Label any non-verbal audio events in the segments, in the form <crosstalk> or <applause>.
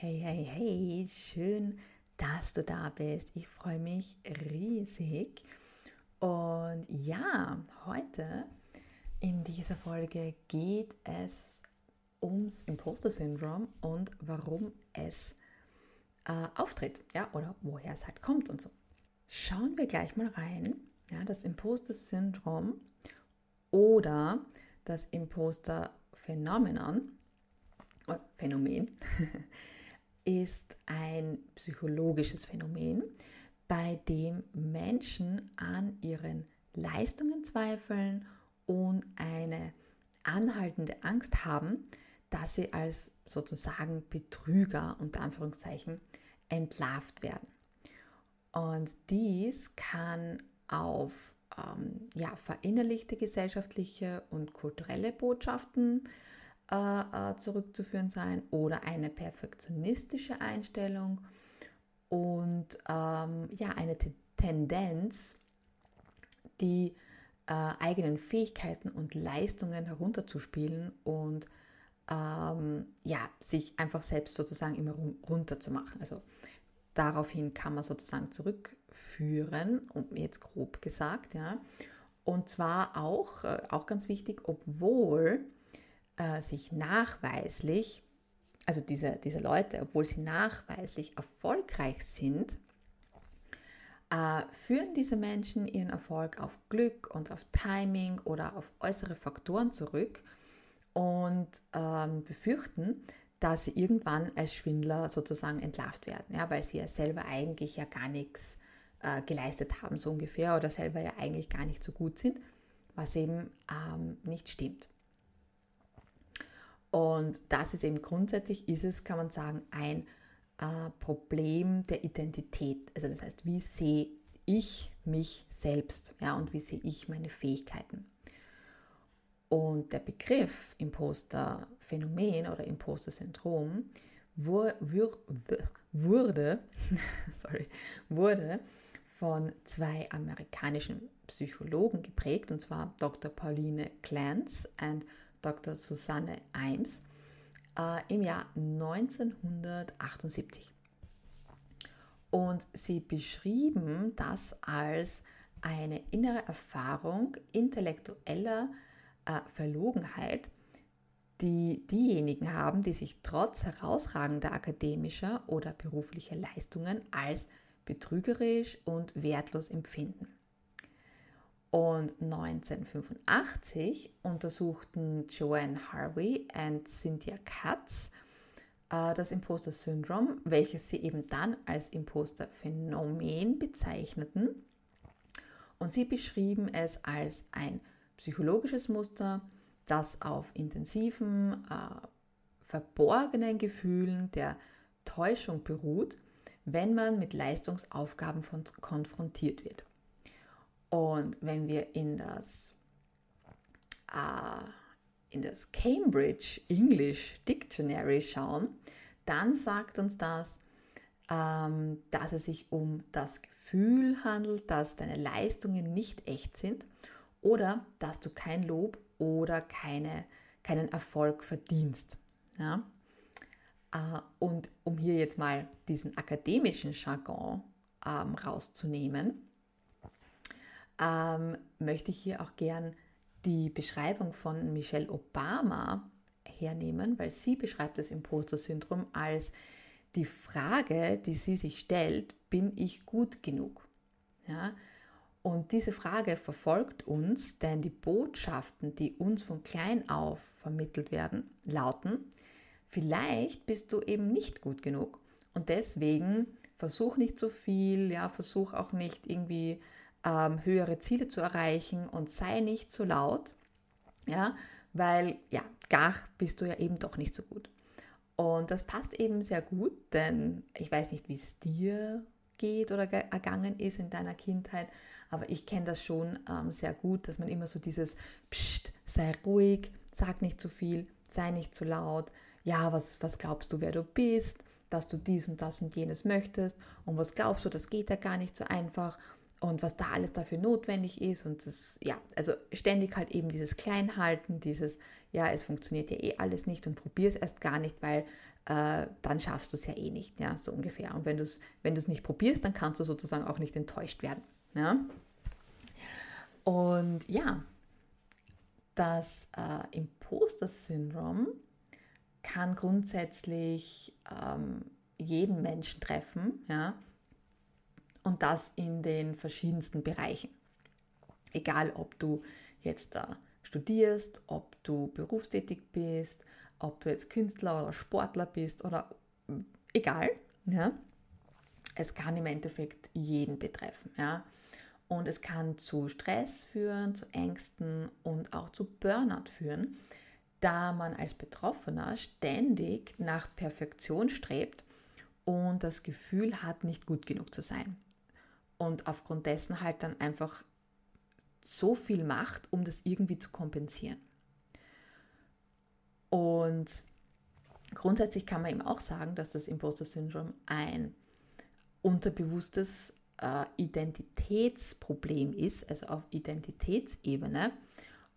Hey, hey, hey, schön, dass du da bist. Ich freue mich riesig. Und ja, heute in dieser Folge geht es ums Imposter-Syndrom und warum es äh, auftritt, ja, oder woher es halt kommt und so. Schauen wir gleich mal rein. Ja, das Imposter-Syndrom oder das Imposter-Phänomenon Phänomen <laughs> ist ein psychologisches Phänomen, bei dem Menschen an ihren Leistungen zweifeln und eine anhaltende Angst haben, dass sie als sozusagen Betrüger unter Anführungszeichen entlarvt werden. Und dies kann auf ähm, ja, verinnerlichte gesellschaftliche und kulturelle Botschaften äh, äh, zurückzuführen sein oder eine perfektionistische Einstellung und ähm, ja, eine Tendenz, die äh, eigenen Fähigkeiten und Leistungen herunterzuspielen und ähm, ja, sich einfach selbst sozusagen immer runterzumachen. Also daraufhin kann man sozusagen zurückführen, jetzt grob gesagt, ja. Und zwar auch, äh, auch ganz wichtig, obwohl äh, sich nachweislich, also diese, diese Leute, obwohl sie nachweislich erfolgreich sind, äh, führen diese Menschen ihren Erfolg auf Glück und auf Timing oder auf äußere Faktoren zurück und ähm, befürchten, dass sie irgendwann als Schwindler sozusagen entlarvt werden, ja, weil sie ja selber eigentlich ja gar nichts äh, geleistet haben, so ungefähr, oder selber ja eigentlich gar nicht so gut sind, was eben ähm, nicht stimmt. Und das ist eben grundsätzlich, ist es, kann man sagen, ein äh, Problem der Identität. Also das heißt, wie sehe ich mich selbst ja, und wie sehe ich meine Fähigkeiten. Und der Begriff Imposter-Phänomen oder Imposter-Syndrom wurde, <laughs> sorry, wurde von zwei amerikanischen Psychologen geprägt, und zwar Dr. Pauline Clance und Dr. Susanne Eims äh, im Jahr 1978. Und sie beschrieben das als eine innere Erfahrung intellektueller äh, Verlogenheit, die diejenigen haben, die sich trotz herausragender akademischer oder beruflicher Leistungen als betrügerisch und wertlos empfinden. Und 1985 untersuchten Joanne Harvey und Cynthia Katz äh, das Imposter-Syndrom, welches sie eben dann als Imposter-Phänomen bezeichneten. Und sie beschrieben es als ein psychologisches Muster, das auf intensiven, äh, verborgenen Gefühlen der Täuschung beruht, wenn man mit Leistungsaufgaben von, konfrontiert wird. Und wenn wir in das, äh, in das Cambridge English Dictionary schauen, dann sagt uns das, ähm, dass es sich um das Gefühl handelt, dass deine Leistungen nicht echt sind oder dass du kein Lob oder keine, keinen Erfolg verdienst. Ja? Äh, und um hier jetzt mal diesen akademischen Jargon ähm, rauszunehmen, ähm, möchte ich hier auch gern die Beschreibung von Michelle Obama hernehmen, weil sie beschreibt das Imposter-Syndrom als die Frage, die sie sich stellt, bin ich gut genug? Ja? Und diese Frage verfolgt uns, denn die Botschaften, die uns von klein auf vermittelt werden, lauten, vielleicht bist du eben nicht gut genug und deswegen versuch nicht so viel, ja, versuch auch nicht irgendwie ähm, höhere Ziele zu erreichen und sei nicht zu laut, ja, weil ja, gar bist du ja eben doch nicht so gut. Und das passt eben sehr gut, denn ich weiß nicht, wie es dir geht oder ergangen ist in deiner Kindheit, aber ich kenne das schon ähm, sehr gut, dass man immer so dieses Psst, sei ruhig, sag nicht zu viel, sei nicht zu laut, ja, was, was glaubst du, wer du bist, dass du dies und das und jenes möchtest? Und was glaubst du, das geht ja gar nicht so einfach und was da alles dafür notwendig ist und das, ja, also ständig halt eben dieses Kleinhalten, dieses, ja, es funktioniert ja eh alles nicht und probier es erst gar nicht, weil äh, dann schaffst du es ja eh nicht, ja, so ungefähr. Und wenn du es wenn nicht probierst, dann kannst du sozusagen auch nicht enttäuscht werden. Ja? Und ja, das äh, Imposter-Syndrom kann grundsätzlich ähm, jeden Menschen treffen, ja, und das in den verschiedensten Bereichen. Egal, ob du jetzt studierst, ob du berufstätig bist, ob du jetzt Künstler oder Sportler bist oder egal, ja, es kann im Endeffekt jeden betreffen, ja. Und es kann zu Stress führen, zu Ängsten und auch zu Burnout führen, da man als Betroffener ständig nach Perfektion strebt und das Gefühl hat, nicht gut genug zu sein. Und aufgrund dessen halt dann einfach so viel macht, um das irgendwie zu kompensieren. Und grundsätzlich kann man eben auch sagen, dass das Imposter-Syndrom ein unterbewusstes äh, Identitätsproblem ist, also auf Identitätsebene.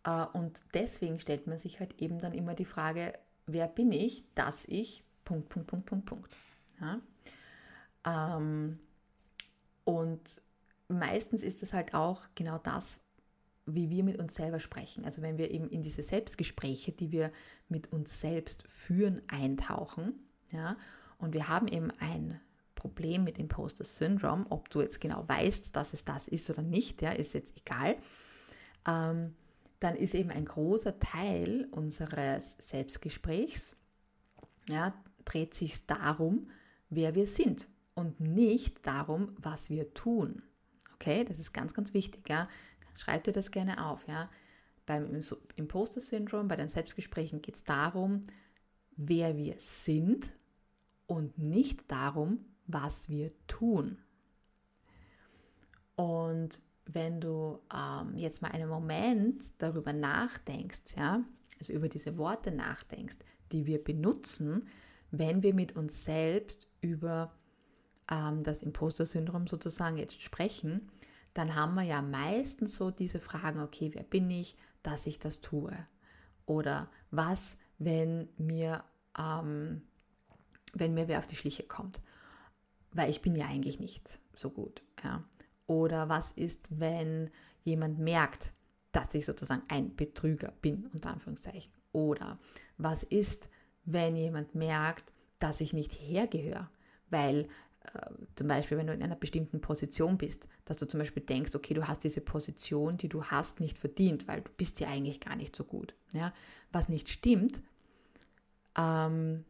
Äh, und deswegen stellt man sich halt eben dann immer die Frage, wer bin ich, dass ich, Punkt, Punkt, Punkt, Punkt, Punkt. Ja? Ähm, und meistens ist es halt auch genau das, wie wir mit uns selber sprechen. Also wenn wir eben in diese Selbstgespräche, die wir mit uns selbst führen, eintauchen, ja, und wir haben eben ein Problem mit Imposter Syndrome, ob du jetzt genau weißt, dass es das ist oder nicht, ja, ist jetzt egal, ähm, dann ist eben ein großer Teil unseres Selbstgesprächs, ja, dreht sich darum, wer wir sind und nicht darum, was wir tun. Okay, das ist ganz, ganz wichtig. Ja? Schreib dir das gerne auf. Ja? Beim Imposter-Syndrom, bei den Selbstgesprächen geht es darum, wer wir sind und nicht darum, was wir tun. Und wenn du ähm, jetzt mal einen Moment darüber nachdenkst, ja, also über diese Worte nachdenkst, die wir benutzen, wenn wir mit uns selbst über ähm, das Imposter-Syndrom sozusagen jetzt sprechen, dann haben wir ja meistens so diese Fragen, okay, wer bin ich, dass ich das tue? Oder was, wenn mir, ähm, wenn mir wer auf die Schliche kommt? Weil ich bin ja eigentlich nicht so gut. Ja? Oder was ist, wenn jemand merkt, dass ich sozusagen ein Betrüger bin, unter Anführungszeichen? Oder was ist, wenn jemand merkt, dass ich nicht hergehöre? Weil zum Beispiel, wenn du in einer bestimmten Position bist, dass du zum Beispiel denkst, okay, du hast diese Position, die du hast, nicht verdient, weil du bist ja eigentlich gar nicht so gut. Ja? Was nicht stimmt, ähm,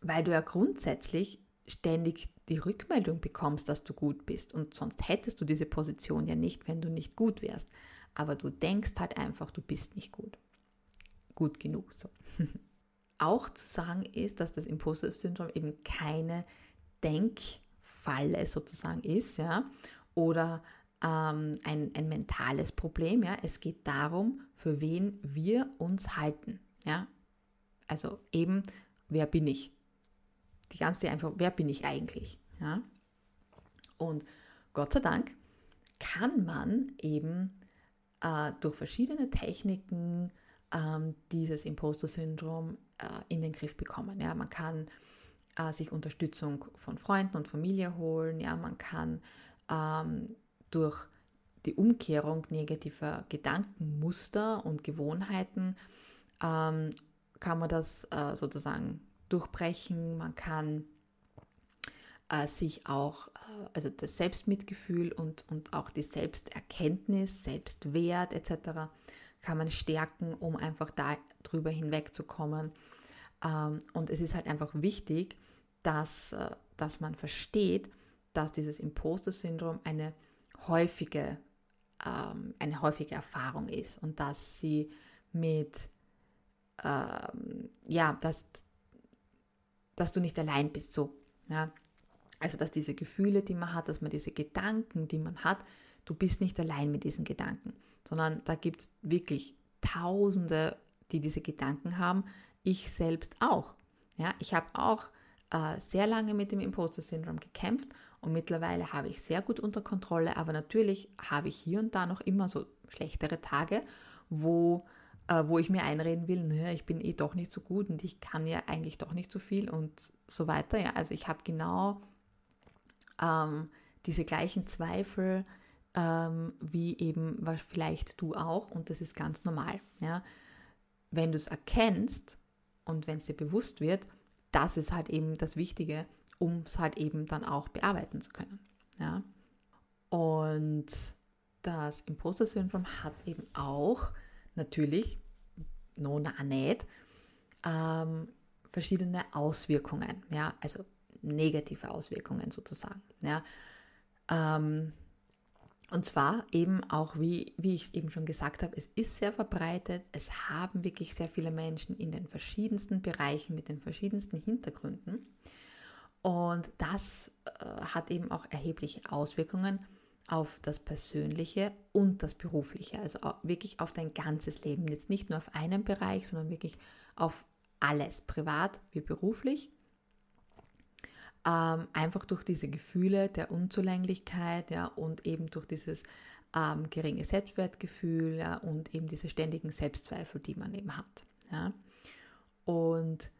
weil du ja grundsätzlich ständig die Rückmeldung bekommst, dass du gut bist und sonst hättest du diese Position ja nicht, wenn du nicht gut wärst. Aber du denkst halt einfach, du bist nicht gut. Gut genug. So. <laughs> Auch zu sagen ist, dass das Imposter-Syndrom eben keine Denkfalle sozusagen ist, ja, oder ähm, ein, ein mentales Problem, ja. Es geht darum, für wen wir uns halten, ja. Also eben, wer bin ich? Die ganze einfach, wer bin ich eigentlich, ja. Und Gott sei Dank kann man eben äh, durch verschiedene Techniken ähm, dieses Imposter-Syndrom äh, in den Griff bekommen. Ja, man kann äh, sich Unterstützung von Freunden und Familie holen. Ja, man kann ähm, durch die Umkehrung negativer Gedankenmuster und Gewohnheiten ähm, kann man das äh, sozusagen durchbrechen. Man kann äh, sich auch, äh, also das Selbstmitgefühl und, und auch die Selbsterkenntnis, Selbstwert etc. kann man stärken, um einfach darüber hinwegzukommen und es ist halt einfach wichtig, dass, äh, dass man versteht, dass dieses Imposter-Syndrom eine häufige, ähm, eine häufige Erfahrung ist und dass sie mit, ähm, ja, dass, dass du nicht allein bist, so, ja. Also, dass diese Gefühle, die man hat, dass man diese Gedanken, die man hat, du bist nicht allein mit diesen Gedanken, sondern da gibt es wirklich Tausende, die diese Gedanken haben ich selbst auch. Ja, ich habe auch äh, sehr lange mit dem Imposter-Syndrom gekämpft und mittlerweile habe ich sehr gut unter Kontrolle, aber natürlich habe ich hier und da noch immer so schlechtere Tage, wo äh, wo ich mir einreden will, naja, ich bin eh doch nicht so gut und ich kann ja eigentlich doch nicht so viel und so weiter. Ja, also ich habe genau ähm, diese gleichen Zweifel ähm, wie eben vielleicht du auch und das ist ganz normal. Ja, wenn du es erkennst und wenn es dir bewusst wird, das ist halt eben das Wichtige, um es halt eben dann auch bearbeiten zu können. Ja, und das Imposter-Syndrom hat eben auch natürlich, no, na nicht, ähm, verschiedene Auswirkungen, ja, also negative Auswirkungen sozusagen, ja. Ähm, und zwar eben auch, wie, wie ich eben schon gesagt habe, es ist sehr verbreitet, es haben wirklich sehr viele Menschen in den verschiedensten Bereichen mit den verschiedensten Hintergründen. Und das äh, hat eben auch erhebliche Auswirkungen auf das Persönliche und das Berufliche, also wirklich auf dein ganzes Leben. Jetzt nicht nur auf einen Bereich, sondern wirklich auf alles, privat wie beruflich. Ähm, einfach durch diese Gefühle der Unzulänglichkeit ja, und eben durch dieses ähm, geringe Selbstwertgefühl ja, und eben diese ständigen Selbstzweifel, die man eben hat. Ja. Und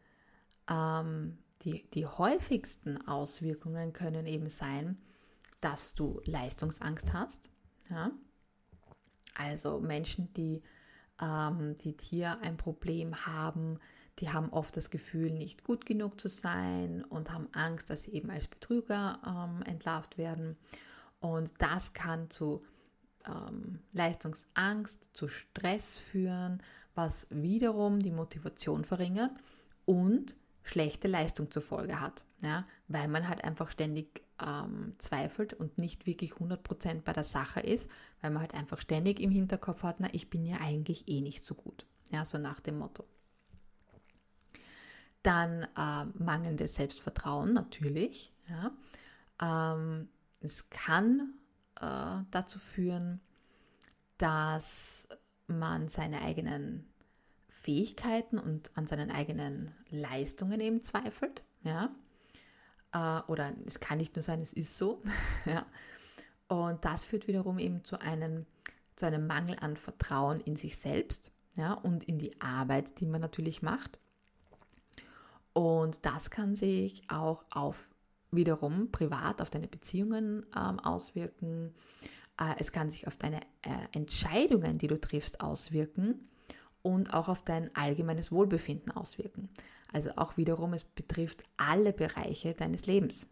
ähm, die, die häufigsten Auswirkungen können eben sein, dass du Leistungsangst hast. Ja? Also Menschen, die, ähm, die hier ein Problem haben, die haben oft das Gefühl, nicht gut genug zu sein und haben Angst, dass sie eben als Betrüger ähm, entlarvt werden. Und das kann zu ähm, Leistungsangst, zu Stress führen, was wiederum die Motivation verringert und schlechte Leistung zur Folge hat, ja, weil man halt einfach ständig ähm, zweifelt und nicht wirklich 100% bei der Sache ist, weil man halt einfach ständig im Hinterkopf hat, na, ich bin ja eigentlich eh nicht so gut. Ja, so nach dem Motto. Dann äh, mangelndes Selbstvertrauen natürlich. Ja. Ähm, es kann äh, dazu führen, dass man seine eigenen Fähigkeiten und an seinen eigenen Leistungen eben zweifelt. Ja äh, oder es kann nicht nur sein, es ist so. <laughs> ja. Und das führt wiederum eben zu einem, zu einem Mangel an Vertrauen in sich selbst ja, und in die Arbeit, die man natürlich macht. Und das kann sich auch auf wiederum privat auf deine Beziehungen ähm, auswirken. Äh, es kann sich auf deine äh, Entscheidungen, die du triffst, auswirken und auch auf dein allgemeines Wohlbefinden auswirken. Also auch wiederum, es betrifft alle Bereiche deines Lebens.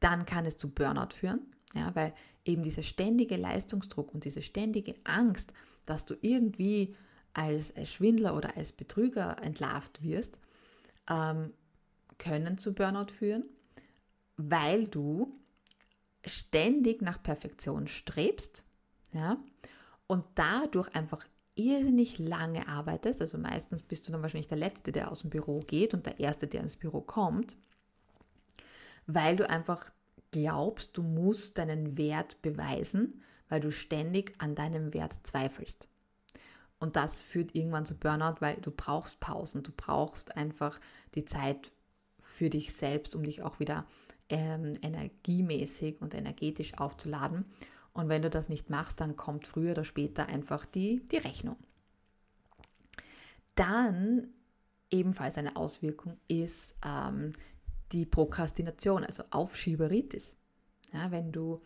Dann kann es zu Burnout führen, ja, weil eben dieser ständige Leistungsdruck und diese ständige Angst, dass du irgendwie als, Schwindler oder als Betrüger entlarvt wirst, ähm, können zu Burnout führen, weil du ständig nach Perfektion strebst ja, und dadurch einfach irrsinnig lange arbeitest, also meistens bist du dann wahrscheinlich der Letzte, der aus dem Büro geht und der Erste, der ins Büro kommt, weil du einfach glaubst, du musst deinen Wert beweisen, weil du ständig an deinem Wert zweifelst. Und das führt irgendwann zu Burnout, weil du brauchst Pausen, du brauchst einfach die Zeit für dich selbst, um dich auch wieder ähm, energiemäßig und energetisch aufzuladen. Und wenn du das nicht machst, dann kommt früher oder später einfach die, die Rechnung. Dann ebenfalls eine Auswirkung ist ähm, die Prokrastination, also Aufschieberitis. Ja, wenn du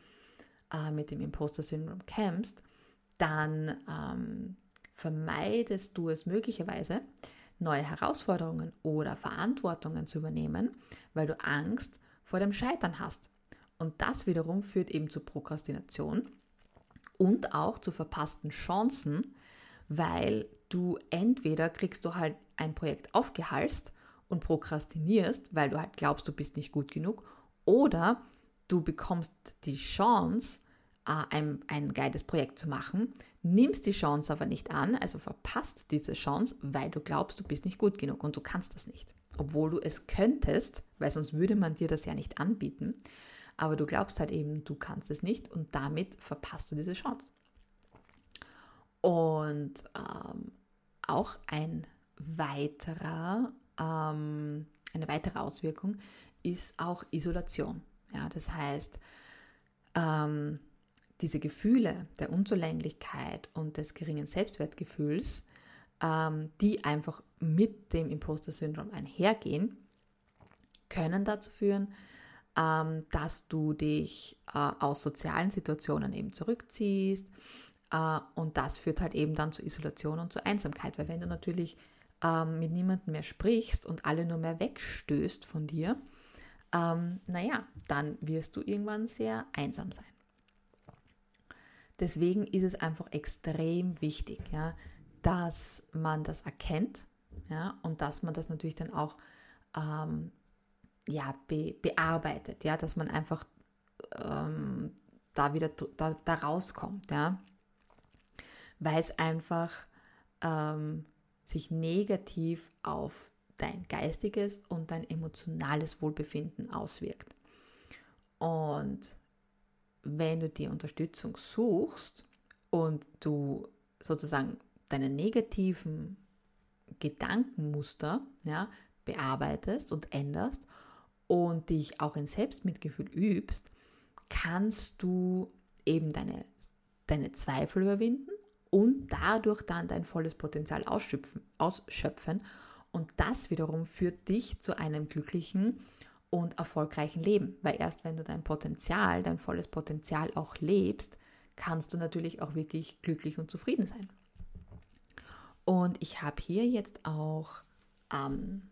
äh, mit dem Imposter-Syndrom kämpfst, dann ähm, vermeidest du es möglicherweise, neue Herausforderungen oder Verantwortungen zu übernehmen, weil du Angst vor dem Scheitern hast. Und das wiederum führt eben zu Prokrastination und auch zu verpassten Chancen, weil du entweder kriegst du halt ein Projekt aufgehalst und prokrastinierst, weil du halt glaubst, du bist nicht gut genug, oder du bekommst die Chance, ein, ein geiles Projekt zu machen, nimmst die Chance aber nicht an, also verpasst diese Chance, weil du glaubst, du bist nicht gut genug und du kannst das nicht. Obwohl du es könntest, weil sonst würde man dir das ja nicht anbieten aber du glaubst halt eben, du kannst es nicht und damit verpasst du diese Chance. Und ähm, auch ein weiterer, ähm, eine weitere Auswirkung ist auch Isolation. Ja, das heißt, ähm, diese Gefühle der Unzulänglichkeit und des geringen Selbstwertgefühls, ähm, die einfach mit dem Imposter-Syndrom einhergehen, können dazu führen, ähm, dass du dich äh, aus sozialen Situationen eben zurückziehst. Äh, und das führt halt eben dann zu Isolation und zu Einsamkeit. Weil wenn du natürlich ähm, mit niemandem mehr sprichst und alle nur mehr wegstößt von dir, ähm, naja, dann wirst du irgendwann sehr einsam sein. Deswegen ist es einfach extrem wichtig, ja, dass man das erkennt ja, und dass man das natürlich dann auch ähm, ja, be, bearbeitet, ja, dass man einfach ähm, da wieder da, da rauskommt, ja, weil es einfach ähm, sich negativ auf dein geistiges und dein emotionales Wohlbefinden auswirkt. Und wenn du die Unterstützung suchst und du sozusagen deine negativen Gedankenmuster ja, bearbeitest und änderst und dich auch in Selbstmitgefühl übst, kannst du eben deine, deine Zweifel überwinden und dadurch dann dein volles Potenzial ausschöpfen, ausschöpfen. Und das wiederum führt dich zu einem glücklichen und erfolgreichen Leben. Weil erst wenn du dein Potenzial, dein volles Potenzial auch lebst, kannst du natürlich auch wirklich glücklich und zufrieden sein. Und ich habe hier jetzt auch ähm,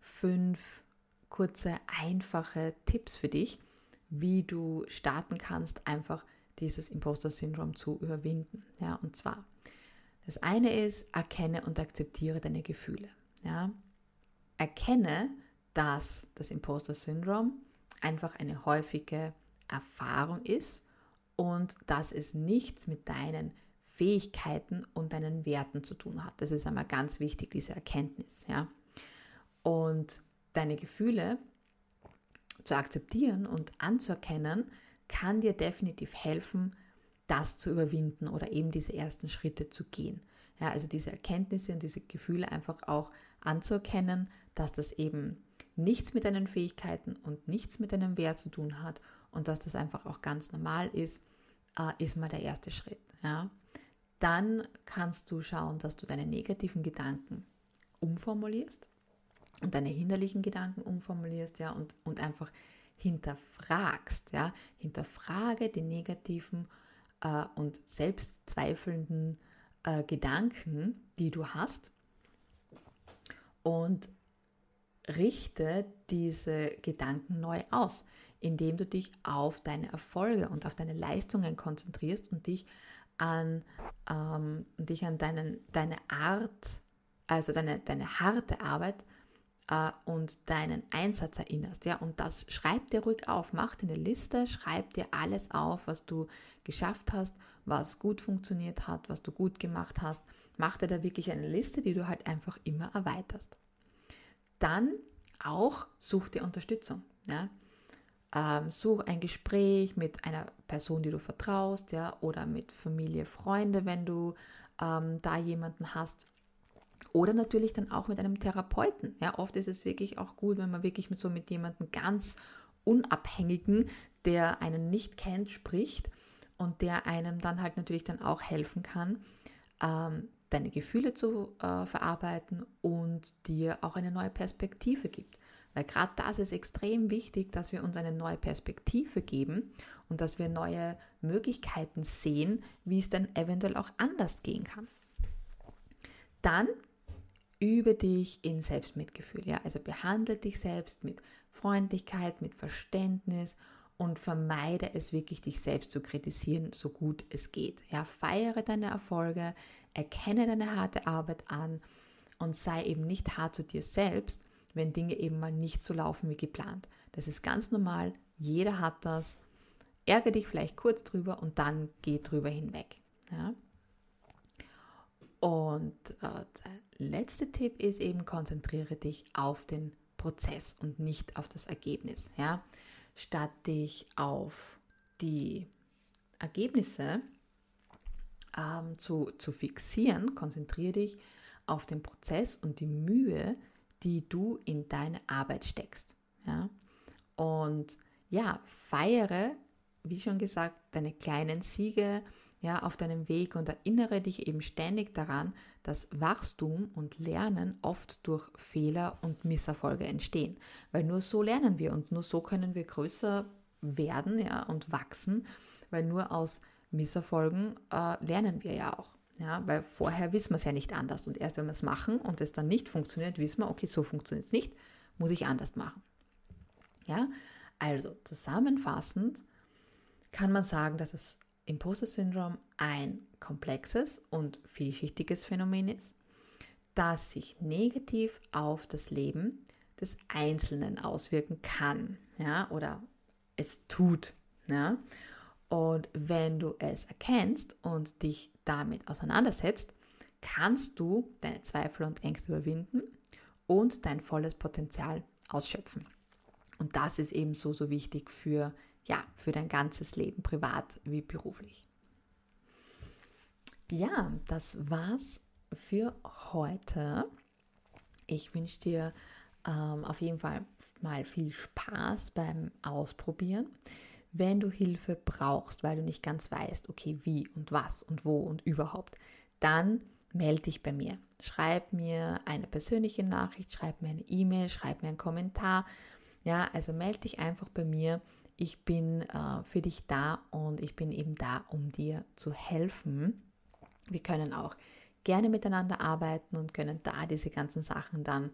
fünf kurze, einfache Tipps für dich, wie du starten kannst, einfach dieses Imposter-Syndrom zu überwinden. Ja, und zwar, das eine ist, erkenne und akzeptiere deine Gefühle. Ja. Erkenne, dass das Imposter-Syndrom einfach eine häufige Erfahrung ist und dass es nichts mit deinen Fähigkeiten und deinen Werten zu tun hat. Das ist einmal ganz wichtig, diese Erkenntnis. Ja? Und deine Gefühle zu akzeptieren und anzuerkennen, kann dir definitiv helfen, das zu überwinden oder eben diese ersten Schritte zu gehen. Ja, also diese Erkenntnisse und diese Gefühle einfach auch anzuerkennen, dass das eben nichts mit deinen Fähigkeiten und nichts mit deinem Wert zu tun hat und dass das einfach auch ganz normal ist, äh, ist mal der erste Schritt. Ja. Dann kannst du schauen, dass du deine negativen Gedanken umformulierst und deine hinderlichen Gedanken umformulierst, ja, und, und einfach hinterfragst, ja, hinterfrage die negativen äh, und selbstzweifelnden äh, Gedanken, die du hast und richte diese Gedanken neu aus, indem du dich auf deine Erfolge und auf deine Leistungen konzentrierst und dich an, ähm, dich an deinen, deine Art, also deine, deine harte Arbeit äh, und deinen Einsatz erinnerst. Ja? Und das schreib dir ruhig auf, mach dir eine Liste, schreib dir alles auf, was du geschafft hast, was gut funktioniert hat, was du gut gemacht hast. Mach dir da wirklich eine Liste, die du halt einfach immer erweiterst dann auch such dir Unterstützung. Ja? Ähm, such ein Gespräch mit einer Person, die du vertraust, ja, oder mit Familie, Freunde, wenn du ähm, da jemanden hast. Oder natürlich dann auch mit einem Therapeuten. Ja, oft ist es wirklich auch gut, wenn man wirklich mit so mit jemandem ganz Unabhängigen, der einen nicht kennt, spricht und der einem dann halt natürlich dann auch helfen kann, ähm, deine Gefühle zu äh, verarbeiten und dir auch eine neue Perspektive gibt. Weil gerade das ist extrem wichtig, dass wir uns eine neue Perspektive geben und dass wir neue Möglichkeiten sehen, wie es dann eventuell auch anders gehen kann. Dann übe dich in Selbstmitgefühl. Ja? Also behandle dich selbst mit Freundlichkeit, mit Verständnis und vermeide es wirklich, dich selbst zu kritisieren, so gut es geht. Ja, feiere deine Erfolge, erkenne deine harte Arbeit an und sei eben nicht hart zu dir selbst, wenn Dinge eben mal nicht so laufen wie geplant. Das ist ganz normal, jeder hat das. Ärgere dich vielleicht kurz drüber und dann geh drüber hinweg. Ja? Und äh, der letzte Tipp ist eben, konzentriere dich auf den Prozess und nicht auf das Ergebnis. Ja? Statt dich auf die Ergebnisse ähm, zu, zu fixieren, konzentriere dich auf den Prozess und die Mühe, die du in deine Arbeit steckst. Ja? Und ja, feiere wie schon gesagt, deine kleinen Siege ja, auf deinem Weg und erinnere dich eben ständig daran, dass Wachstum und Lernen oft durch Fehler und Misserfolge entstehen. Weil nur so lernen wir und nur so können wir größer werden ja, und wachsen, weil nur aus Misserfolgen äh, lernen wir ja auch. Ja, weil vorher wissen wir es ja nicht anders. Und erst wenn wir es machen und es dann nicht funktioniert, wissen wir, okay, so funktioniert es nicht, muss ich anders machen. Ja, also zusammenfassend kann man sagen, dass das Imposter-Syndrom ein komplexes und vielschichtiges Phänomen ist, das sich negativ auf das Leben des Einzelnen auswirken kann ja, oder es tut. Ja. Und wenn du es erkennst und dich damit auseinandersetzt, kannst du deine Zweifel und Ängste überwinden und dein volles Potenzial ausschöpfen. Und das ist eben so, so wichtig für, ja, für dein ganzes Leben, privat wie beruflich. Ja, das war's für heute. Ich wünsche dir ähm, auf jeden Fall mal viel Spaß beim Ausprobieren. Wenn du Hilfe brauchst, weil du nicht ganz weißt, okay, wie und was und wo und überhaupt, dann melde dich bei mir. Schreib mir eine persönliche Nachricht, schreib mir eine E-Mail, schreib mir einen Kommentar. Ja, also melde dich einfach bei mir. Ich bin äh, für dich da und ich bin eben da, um dir zu helfen. Wir können auch gerne miteinander arbeiten und können da diese ganzen Sachen dann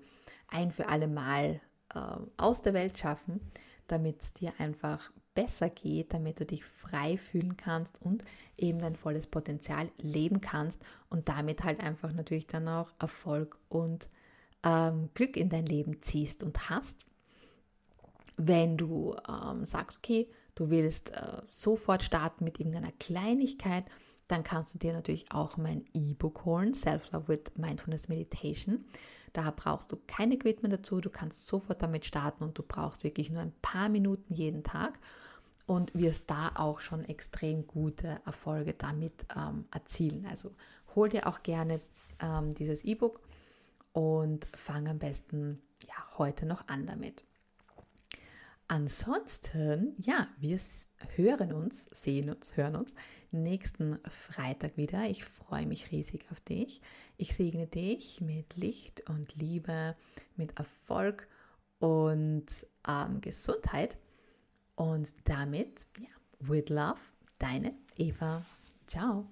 ein für alle Mal äh, aus der Welt schaffen, damit es dir einfach besser geht, damit du dich frei fühlen kannst und eben dein volles Potenzial leben kannst und damit halt einfach natürlich dann auch Erfolg und ähm, Glück in dein Leben ziehst und hast. Wenn du ähm, sagst, okay, du willst äh, sofort starten mit irgendeiner Kleinigkeit, dann kannst du dir natürlich auch mein E-Book holen, Self-Love with Mindfulness Meditation. Da brauchst du kein Equipment dazu, du kannst sofort damit starten und du brauchst wirklich nur ein paar Minuten jeden Tag und wirst da auch schon extrem gute Erfolge damit ähm, erzielen. Also hol dir auch gerne ähm, dieses E-Book und fang am besten ja, heute noch an damit. Ansonsten, ja, wir hören uns, sehen uns, hören uns nächsten Freitag wieder. Ich freue mich riesig auf dich. Ich segne dich mit Licht und Liebe, mit Erfolg und ähm, Gesundheit. Und damit, ja, with love, deine Eva. Ciao.